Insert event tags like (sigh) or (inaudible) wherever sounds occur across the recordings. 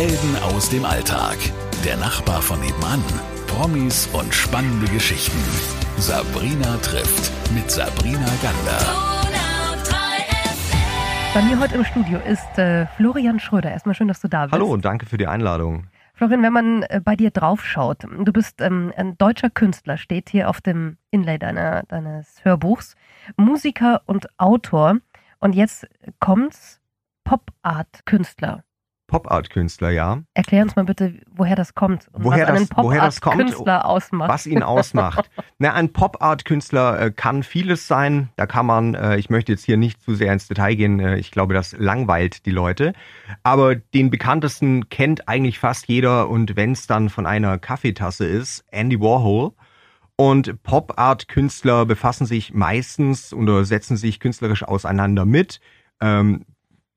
Helden aus dem Alltag. Der Nachbar von nebenan. Promis und spannende Geschichten. Sabrina trifft mit Sabrina Gander. Bei mir heute im Studio ist äh, Florian Schröder. Erstmal schön, dass du da bist. Hallo und danke für die Einladung. Florian, wenn man äh, bei dir draufschaut, du bist ähm, ein deutscher Künstler, steht hier auf dem Inlay deiner, deines Hörbuchs, Musiker und Autor. Und jetzt kommt's Pop-Art-Künstler. Pop-Art-Künstler, ja. Erklär uns mal bitte, woher das kommt und woher was das, woher das kommt, Künstler ausmacht. Was ihn ausmacht. (laughs) Na, ein Pop-Art-Künstler äh, kann vieles sein. Da kann man, äh, ich möchte jetzt hier nicht zu sehr ins Detail gehen, äh, ich glaube, das langweilt die Leute. Aber den bekanntesten kennt eigentlich fast jeder und wenn es dann von einer Kaffeetasse ist, Andy Warhol. Und Pop-Art-Künstler befassen sich meistens oder setzen sich künstlerisch auseinander mit ähm,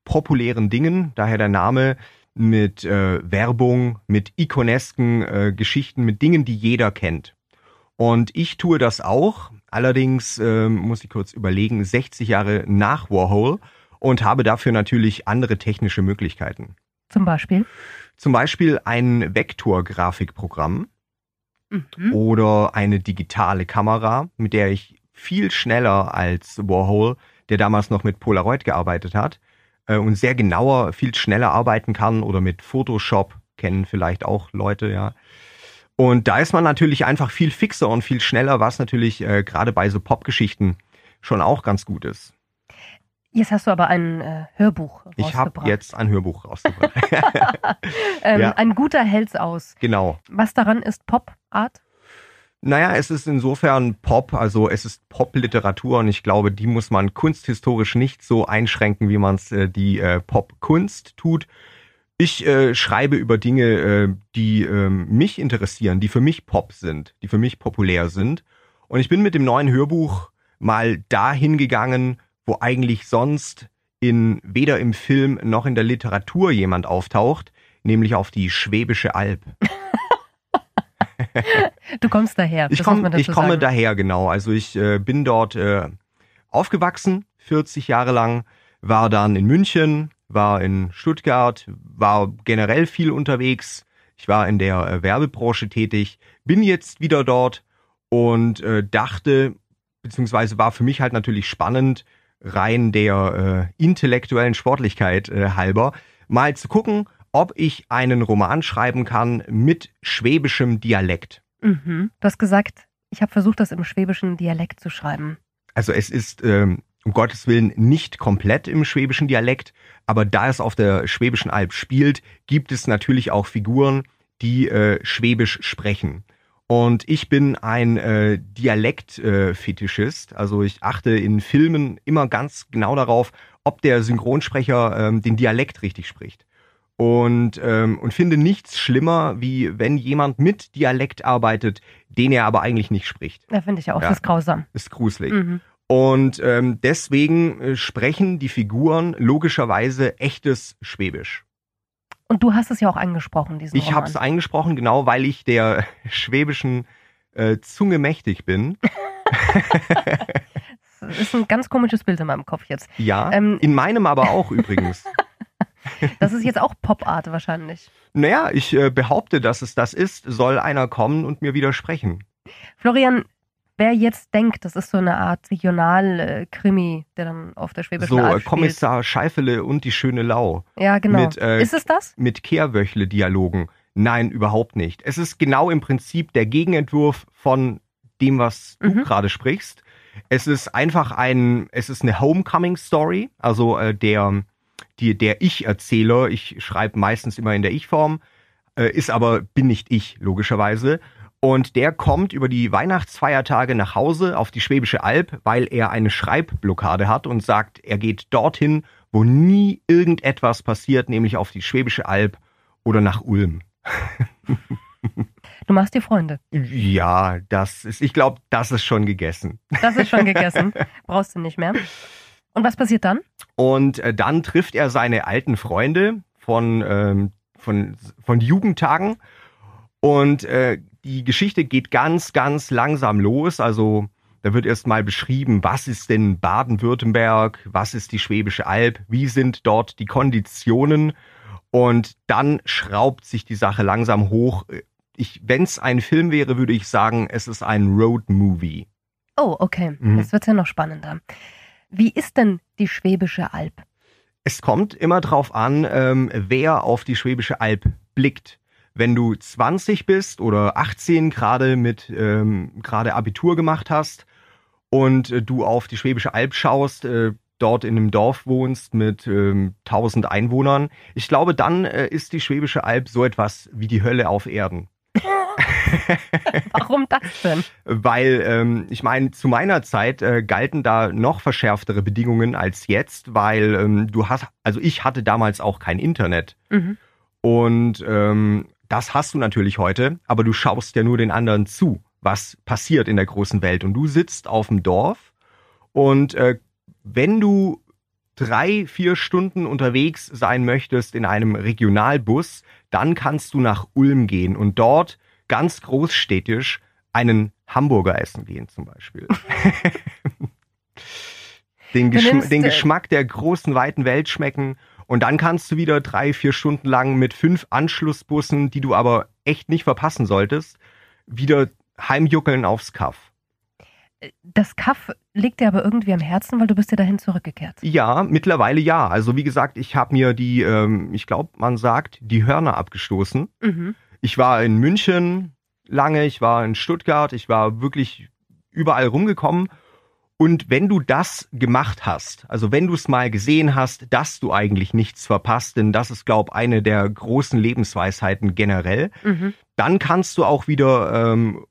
populären Dingen, daher der Name, mit äh, Werbung, mit ikonesken äh, Geschichten, mit Dingen, die jeder kennt. Und ich tue das auch, allerdings äh, muss ich kurz überlegen, 60 Jahre nach Warhol und habe dafür natürlich andere technische Möglichkeiten. Zum Beispiel? Zum Beispiel ein Vektorgrafikprogramm mhm. oder eine digitale Kamera, mit der ich viel schneller als Warhol, der damals noch mit Polaroid gearbeitet hat, äh, und sehr genauer, viel schneller arbeiten kann oder mit Photoshop kennen vielleicht auch Leute, ja. Und da ist man natürlich einfach viel fixer und viel schneller, was natürlich äh, gerade bei so Popgeschichten schon auch ganz gut ist. Jetzt hast du aber ein äh, Hörbuch rausgebracht. Ich habe jetzt ein Hörbuch rausgebracht. (laughs) ähm, ja. Ein guter hält's aus. Genau. Was daran ist Pop-Art? Naja, es ist insofern Pop, also es ist Pop-Literatur und ich glaube, die muss man kunsthistorisch nicht so einschränken, wie man es äh, die äh, Pop-Kunst tut. Ich äh, schreibe über Dinge, äh, die äh, mich interessieren, die für mich Pop sind, die für mich populär sind. Und ich bin mit dem neuen Hörbuch mal dahin gegangen, wo eigentlich sonst in weder im Film noch in der Literatur jemand auftaucht, nämlich auf die Schwäbische Alb. Du kommst daher. Ich, komm, ich komme sagen. daher, genau. Also ich äh, bin dort äh, aufgewachsen, 40 Jahre lang, war dann in München, war in Stuttgart, war generell viel unterwegs. Ich war in der äh, Werbebranche tätig, bin jetzt wieder dort und äh, dachte, beziehungsweise war für mich halt natürlich spannend, rein der äh, intellektuellen Sportlichkeit äh, halber, mal zu gucken, ob ich einen Roman schreiben kann mit schwäbischem Dialekt. Mhm. Du hast gesagt, ich habe versucht, das im schwäbischen Dialekt zu schreiben. Also es ist ähm, um Gottes Willen nicht komplett im schwäbischen Dialekt, aber da es auf der Schwäbischen Alb spielt, gibt es natürlich auch Figuren, die äh, Schwäbisch sprechen. Und ich bin ein äh, Dialektfetischist, äh, also ich achte in Filmen immer ganz genau darauf, ob der Synchronsprecher ähm, den Dialekt richtig spricht und, ähm, und finde nichts schlimmer, wie wenn jemand mit Dialekt arbeitet, den er aber eigentlich nicht spricht. Ja, finde ich auch. Ja, das ist grausam. Ist gruselig. Mhm. Und ähm, deswegen äh, sprechen die Figuren logischerweise echtes Schwäbisch. Und du hast es ja auch angesprochen, diesen Ich habe es eingesprochen, genau, weil ich der (laughs) schwäbischen äh, Zunge mächtig bin. (laughs) das ist ein ganz komisches Bild in meinem Kopf jetzt. Ja, ähm, in meinem aber auch übrigens. (laughs) Das ist jetzt auch Pop-Art wahrscheinlich. Naja, ich äh, behaupte, dass es das ist, soll einer kommen und mir widersprechen. Florian, wer jetzt denkt, das ist so eine Art Regional-Krimi, der dann auf der Schwäbischen so, Alb spielt. Kommissar Scheifele und die schöne Lau. Ja, genau. Mit, äh, ist es das? Mit Kehrwöchle-Dialogen. Nein, überhaupt nicht. Es ist genau im Prinzip der Gegenentwurf von dem, was du mhm. gerade sprichst. Es ist einfach ein, es ist eine Homecoming-Story, also äh, der die, der Ich-Erzähler, ich schreibe meistens immer in der Ich-Form, äh, ist aber, bin nicht ich, logischerweise. Und der kommt über die Weihnachtsfeiertage nach Hause auf die Schwäbische Alb, weil er eine Schreibblockade hat und sagt, er geht dorthin, wo nie irgendetwas passiert, nämlich auf die Schwäbische Alb oder nach Ulm. Du machst dir Freunde. Ja, das ist, ich glaube, das ist schon gegessen. Das ist schon gegessen. (laughs) Brauchst du nicht mehr. Und was passiert dann? Und äh, dann trifft er seine alten Freunde von, ähm, von, von Jugendtagen. Und äh, die Geschichte geht ganz, ganz langsam los. Also da wird erst mal beschrieben, was ist denn Baden-Württemberg, was ist die Schwäbische Alb, wie sind dort die Konditionen. Und dann schraubt sich die Sache langsam hoch. Ich, wenn es ein Film wäre, würde ich sagen, es ist ein Road-Movie. Oh, okay. Mhm. Jetzt wird's ja noch spannender. Wie ist denn die Schwäbische Alb? Es kommt immer drauf an, ähm, wer auf die Schwäbische Alb blickt. Wenn du 20 bist oder 18 gerade mit ähm, gerade Abitur gemacht hast und äh, du auf die Schwäbische Alb schaust, äh, dort in einem Dorf wohnst mit ähm, 1000 Einwohnern, ich glaube, dann äh, ist die Schwäbische Alb so etwas wie die Hölle auf Erden. (laughs) Warum das denn? Weil ähm, ich meine, zu meiner Zeit äh, galten da noch verschärftere Bedingungen als jetzt, weil ähm, du hast, also ich hatte damals auch kein Internet Mhm. und ähm, das hast du natürlich heute, aber du schaust ja nur den anderen zu, was passiert in der großen Welt und du sitzt auf dem Dorf und äh, wenn du drei, vier Stunden unterwegs sein möchtest in einem Regionalbus, dann kannst du nach Ulm gehen und dort ganz großstädtisch einen Hamburger essen gehen zum Beispiel. (laughs) den, Geschm den äh, Geschmack der großen, weiten Welt schmecken und dann kannst du wieder drei, vier Stunden lang mit fünf Anschlussbussen, die du aber echt nicht verpassen solltest, wieder heimjuckeln aufs Kaff. Das Kaff liegt dir aber irgendwie am Herzen, weil du bist ja dahin zurückgekehrt. Ja, mittlerweile ja. Also wie gesagt, ich habe mir die, ähm, ich glaube, man sagt, die Hörner abgestoßen. Mhm. Ich war in München lange, ich war in Stuttgart, ich war wirklich überall rumgekommen. Und wenn du das gemacht hast, also wenn du es mal gesehen hast, dass du eigentlich nichts verpasst, denn das ist, glaube eine der großen Lebensweisheiten generell, Mhm. dann kannst du auch wieder, ähm,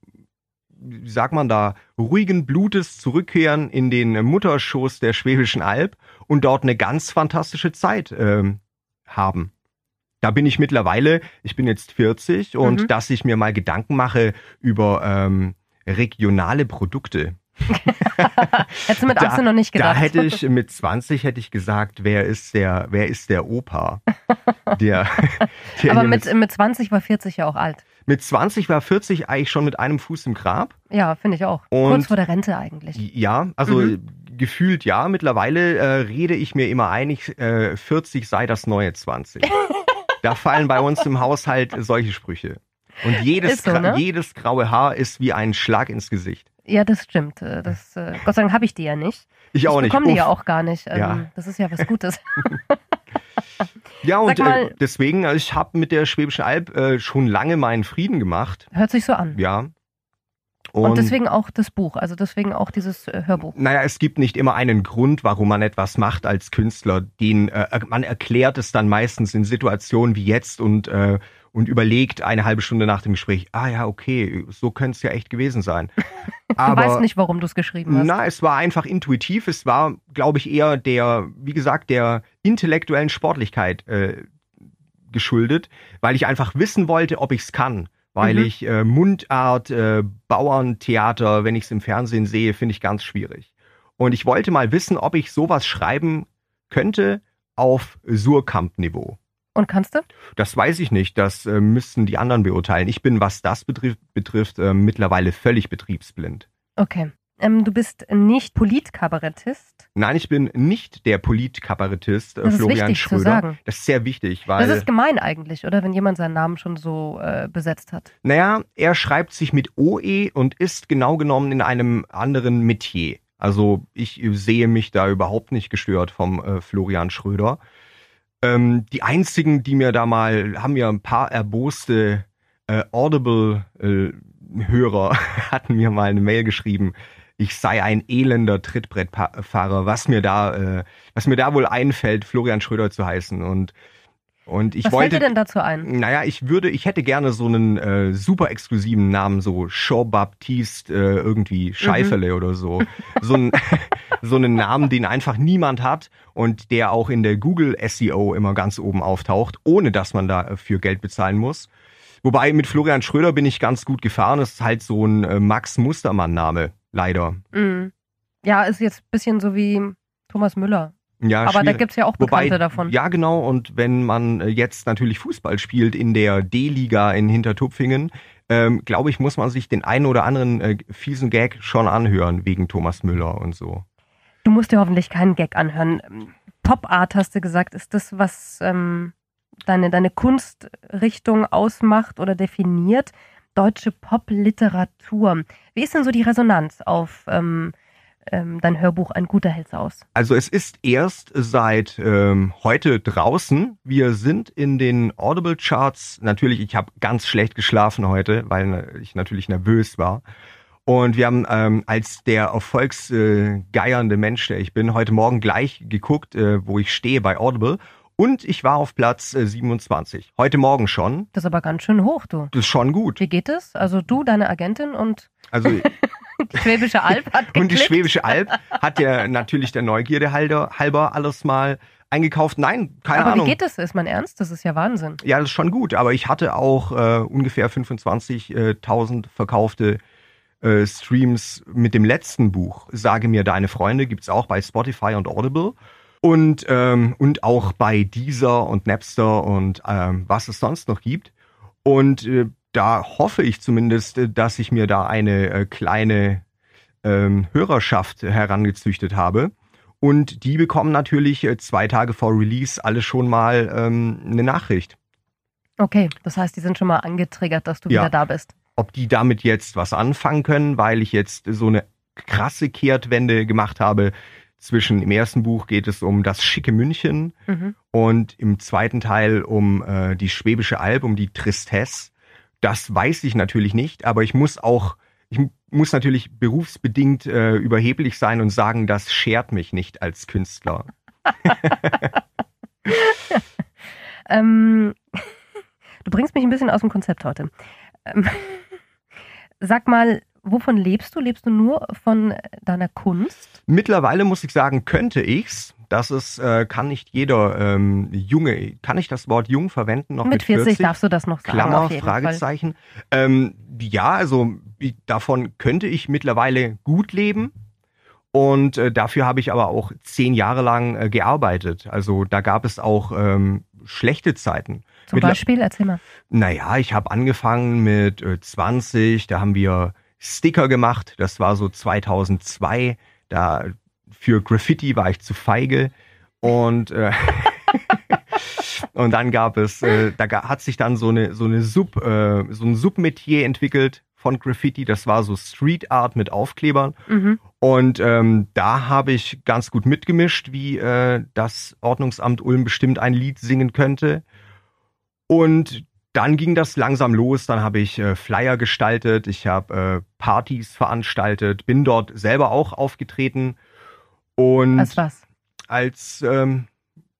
wie sagt man da, ruhigen Blutes zurückkehren in den Mutterschoß der Schwäbischen Alb und dort eine ganz fantastische Zeit ähm, haben. Da bin ich mittlerweile, ich bin jetzt 40 und Mhm. dass ich mir mal Gedanken mache über ähm, regionale Produkte. (laughs) Hättest du mit 18 noch nicht gedacht. Da hätte ich mit 20 hätte ich gesagt, wer ist der, wer ist der Opa? (laughs) Der, der aber mit, mit 20 war 40 ja auch alt. mit 20 war 40 eigentlich schon mit einem Fuß im Grab. Ja, finde ich auch. Und- Kurz vor der Rente eigentlich. Ja, also Mhm. gefühlt ja. Mittlerweile äh, rede ich mir immer ein, ich, äh, 40 sei das neue 20. (laughs) da fallen bei uns im Haushalt solche Sprüche. Und jedes, so, ne? jedes graue Haar ist wie ein Schlag ins Gesicht. Ja, das stimmt. Äh, Das, äh, Gott sei Dank habe ich die ja nicht. Ich auch nicht. bekomme die ja auch gar nicht. Ähm, Ja. Das ist ja was Gutes. (laughs) (laughs) Ja, und Sag mal- äh, deswegen, also ich habe mit der Schwäbischen Alb äh, schon lange meinen Frieden gemacht. Hört sich so an. Ja. Und, deswegen auch das Buch, also deswegen auch dieses äh, Hörbuch. Naja, es gibt nicht immer einen Grund, warum man etwas macht als Künstler. Den, äh, man erklärt es dann meistens in Situationen wie jetzt und, äh, und überlegt eine halbe Stunde nach dem Gespräch, ah ja, okay, so könnte es ja echt gewesen sein. (laughs) Du weißt nicht, warum du es geschrieben hast. Na, es war einfach intuitiv. Es war, glaube ich, eher der, wie gesagt, der intellektuellen Sportlichkeit äh, geschuldet, weil ich einfach wissen wollte, ob ich es kann. Weil Mhm. ich äh, Mundart, äh, Bauerntheater, wenn ich es im Fernsehen sehe, finde ich ganz schwierig. Und ich wollte mal wissen, ob ich sowas schreiben könnte auf Surkamp-Niveau. Und kannst du? Das weiß ich nicht, das äh, müssten die anderen beurteilen. Ich bin, was das betrifft, betrifft äh, mittlerweile völlig betriebsblind. Okay. Ähm, du bist nicht Politkabarettist. Nein, ich bin nicht der Politkabarettist äh, Florian Schröder. Das ist sehr wichtig, weil, Das ist gemein eigentlich, oder? Wenn jemand seinen Namen schon so äh, besetzt hat. naja, er schreibt sich mit OE und ist genau genommen in einem anderen Metier. Also ich sehe mich da überhaupt nicht gestört vom äh, Florian Schröder. Ähm, die einzigen, die mir da mal, haben mir ein paar erboste äh, Audible-Hörer (laughs) hatten mir mal eine Mail geschrieben, ich sei ein elender Trittbrettfahrer, was mir da, äh, was mir da wohl einfällt, Florian Schröder zu heißen. Und und ich Was wollte, fällt dir denn dazu ein? naja, ich würde, ich hätte gerne so einen äh, super exklusiven Namen, so Jean-Baptiste äh, irgendwie Scheifele oder so. So, ein, (laughs) so einen Namen, den einfach niemand hat und der auch in der Google SEO immer ganz oben auftaucht, ohne dass man dafür Geld bezahlen muss. Wobei mit Florian Schröder bin ich ganz gut gefahren. Das ist halt so ein äh, Max Mustermann-Name, leider. Mhm. Ja, ist jetzt ein bisschen so wie Thomas Müller. Ja, Aber da schwierig. gibt's ja auch Wobei, Bekannte davon. Ja, genau. Und wenn man äh, jetzt natürlich Fußball spielt in der D-Liga in Hintertupfingen, ähm, glaube ich, muss man sich den einen oder anderen äh, fiesen Gag schon anhören wegen Thomas Müller und so. Du musst dir hoffentlich keinen Gag anhören. Pop Art, hast du gesagt, ist das, was, ähm, deine, deine Kunstrichtung ausmacht oder definiert. Deutsche Popliteratur. Wie ist denn so die Resonanz auf ähm, ähm, dein Hörbuch Ein guter hält's aus? Also es ist erst seit ähm, heute draußen. Wir sind in den Audible Charts. Natürlich, ich habe ganz schlecht geschlafen heute, weil ich natürlich nervös war. Und wir haben ähm, als der erfolgsgeiernde Mensch, der ich bin, heute Morgen gleich geguckt, äh, wo ich stehe bei Audible. Und ich war auf Platz äh, 27. Heute Morgen schon. Das ist aber ganz schön hoch, du. Das ist schon gut. Wie geht es? Also du, deine Agentin und Also (laughs) die Schwäbische (laughs) Alb hat Und die geklickt? Schwäbische Alb (laughs) hat ja natürlich der Neugierde halber, halber alles mal eingekauft. Nein, keine Aber Ahnung. wie geht das? Ist man ernst? Das ist ja Wahnsinn. Ja, das ist schon gut, aber ich hatte auch äh, ungefähr 25.000 verkaufte äh, Streams mit dem letzten Buch. Sage mir deine Freunde, gibt's auch bei Spotify und Audible. Und, ähm, und auch bei Deezer und Napster und ähm, was es sonst noch gibt. Und äh, da hoffe ich zumindest, äh, dass ich mir da eine äh, kleine ähm, Hörerschaft herangezüchtet habe. Und die bekommen natürlich äh, zwei Tage vor Release alle schon mal ähm, eine Nachricht. Okay, das heißt, die sind schon mal angetriggert, dass du Ja. wieder da bist. Ob die damit jetzt was anfangen können, weil ich jetzt so eine krasse Kehrtwende gemacht habe. Zwischen im ersten Buch geht es um das schicke München Mhm. und im zweiten Teil um äh, die Schwäbische Alb, um die Tristesse. Das weiß ich natürlich nicht, aber ich muss auch, ich mu- muss natürlich berufsbedingt äh, überheblich sein und sagen, das schert mich nicht als Künstler. (laughs) Ähm, du bringst mich ein bisschen aus dem Konzept heute. Ähm, (laughs) sag mal, wovon lebst du? Lebst du nur von deiner Kunst? Mittlerweile muss ich sagen, könnte ich's. Das ist, äh, kann nicht jeder ähm, Junge, kann ich das Wort jung verwenden noch mit, mit 40, darfst du das noch sagen. Klammer. Fragezeichen. Ähm, ja, also ich- davon könnte ich mittlerweile gut leben. Und äh, dafür habe ich aber auch zehn Jahre lang äh, gearbeitet. Also da gab es auch ähm, schlechte Zeiten. Zum Beispiel, erzähl mal. Naja, ich habe angefangen mit äh, 20, da haben wir Sticker gemacht. Das war so 2002. Da für Graffiti war ich zu feige. Und, äh, (laughs) und dann gab es, äh, da hat sich dann so eine, so eine Sub, äh, so ein Submetier entwickelt von Graffiti. Das war so Street Art mit Aufklebern. Mhm. Und ähm, da habe ich ganz gut mitgemischt, wie äh, das Ordnungsamt Ulm bestimmt ein Lied singen könnte. Und dann ging das langsam los. Dann habe ich äh, Flyer gestaltet, ich habe äh, Partys veranstaltet, bin dort selber auch aufgetreten und Als was? als ähm,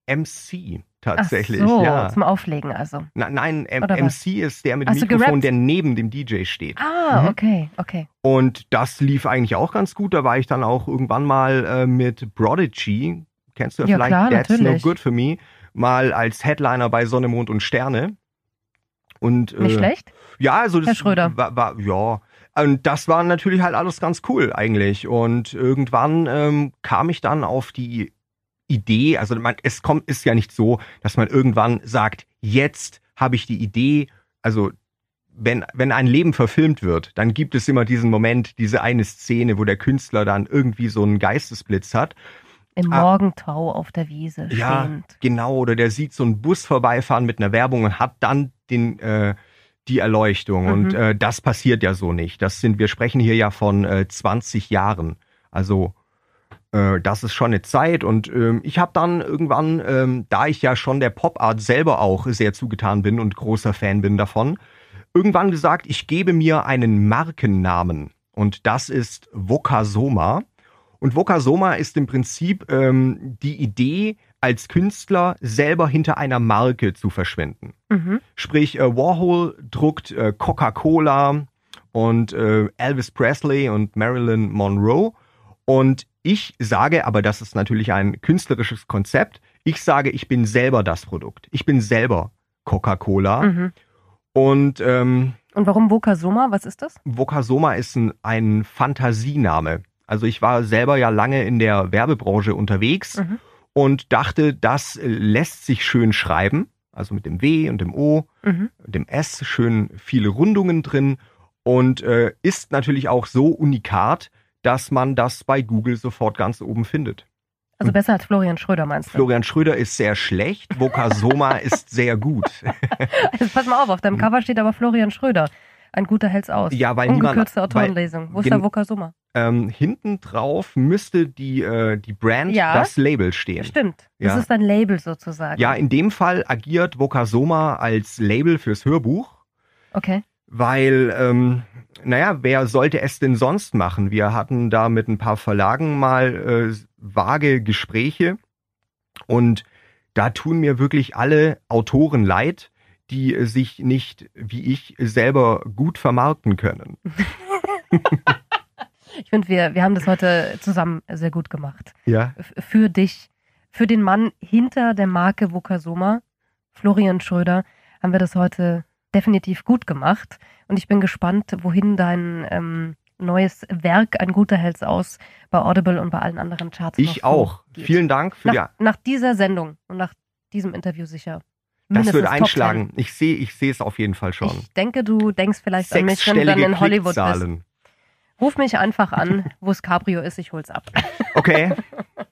MC tatsächlich. Ach so, ja. zum Auflegen also. Na, nein, M Oder was? MC ist der mit dem Hast Mikrofon, der neben dem DJ steht. Ah, Mhm. okay, okay. Und das lief eigentlich auch ganz gut. Da war ich dann auch irgendwann mal äh, mit Prodigy, kennst du ja, Ja, vielleicht, klar, That's natürlich. No Good For Me, mal als Headliner bei Sonne, Mond und Sterne. Und, Nicht äh, schlecht? Ja, also das Herr Schröder. War, war, ja. Und das war natürlich halt alles ganz cool eigentlich. Und irgendwann ähm, kam ich dann auf die Idee, also man, es kommt, ist ja nicht so, dass man irgendwann sagt, jetzt habe ich die Idee, also wenn, wenn ein Leben verfilmt wird, dann gibt es immer diesen Moment, diese eine Szene, wo der Künstler dann irgendwie so einen Geistesblitz hat. Im Ah. Morgentau auf der Wiese Ja, stehend. genau. Oder der sieht so einen Bus vorbeifahren mit einer Werbung und hat dann den, äh, die Erleuchtung. Mhm. Und äh, das passiert ja so nicht. Das sind, wir sprechen hier ja von äh, 20 Jahren. Also äh, das ist schon eine Zeit. Und ähm, ich habe dann irgendwann, ähm, da ich ja schon der Pop-Art selber auch sehr zugetan bin und großer Fan bin davon, irgendwann gesagt, ich gebe mir einen Markennamen. Und das ist Vokasoma. Und Vokasoma ist im Prinzip ähm, die Idee, als Künstler selber hinter einer Marke zu verschwinden. Mhm. Sprich, äh, Warhol druckt äh, Coca-Cola und äh, Elvis Presley und Marilyn Monroe. Und ich sage, aber das ist natürlich ein künstlerisches Konzept, ich sage, ich bin selber das Produkt. Ich bin selber Coca-Cola. Mhm. Und ähm, Und warum Vokasoma? Was ist das? Vokasoma ist ein, ein Fantasiename. Also ich war selber ja lange in der Werbebranche unterwegs Mhm. Und dachte, das lässt sich schön schreiben. Also mit dem W und dem O, Mhm. dem S, schön viele Rundungen drin und äh, ist natürlich auch so unikat, dass man das bei Google sofort ganz oben findet. Also besser als Florian Schröder, meinst du? Florian Schröder ist sehr schlecht, Vokasoma (laughs) ist sehr gut. Also pass mal auf, auf deinem Cover steht aber Florian Schröder. Ein guter hält's aus. Ja, weil niemand- Ungekürzte weil- Autorenlesung. Wo ist der Vokasumma? Ähm, hinten drauf müsste die, äh, die Brand, Ja. das Label stehen. Stimmt. Das Ja. ist dein Label sozusagen. Ja, in dem Fall agiert Vokasoma als Label fürs Hörbuch. Okay. Weil, ähm, naja, wer sollte es denn sonst machen? Wir hatten da mit ein paar Verlagen mal äh, vage Gespräche und da tun mir wirklich alle Autoren leid, die äh, sich nicht, wie ich, selber gut vermarkten können. (laughs) (laughs) Finde, wir, wir haben das heute zusammen sehr gut gemacht. Ja, F für dich, für den Mann hinter der Marke Vokasoma, Florian Schröder, haben wir das heute definitiv gut gemacht. Und ich bin gespannt, wohin dein ähm, neues Werk, ein guter hält's aus, bei Audible und bei allen anderen Charts ich auch. geht. Vielen Dank für nach, nach dieser Sendung und nach diesem Interview sicher. die. Das wird einschlagen. Ich sehe, ich sehe es auf jeden Fall 10. schon. Ich denke, du denkst vielleicht an mich, wenn du dann in Hollywood bist. Ruf mich einfach an, wo es Cabrio ist, ich hol's ab. Okay,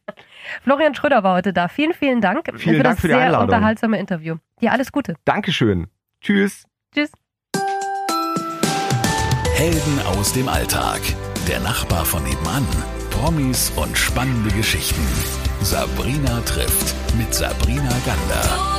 (laughs) Florian Schröder war heute da. Vielen, vielen Dank Vielen für Dank das für die sehr Einladung. unterhaltsame Interview. Dir alles Gute. Dankeschön. Tschüss. Tschüss. Helden aus dem Alltag. Der Nachbar von nebenan. Promis und spannende Geschichten. Sabrina trifft mit Sabrina Gander.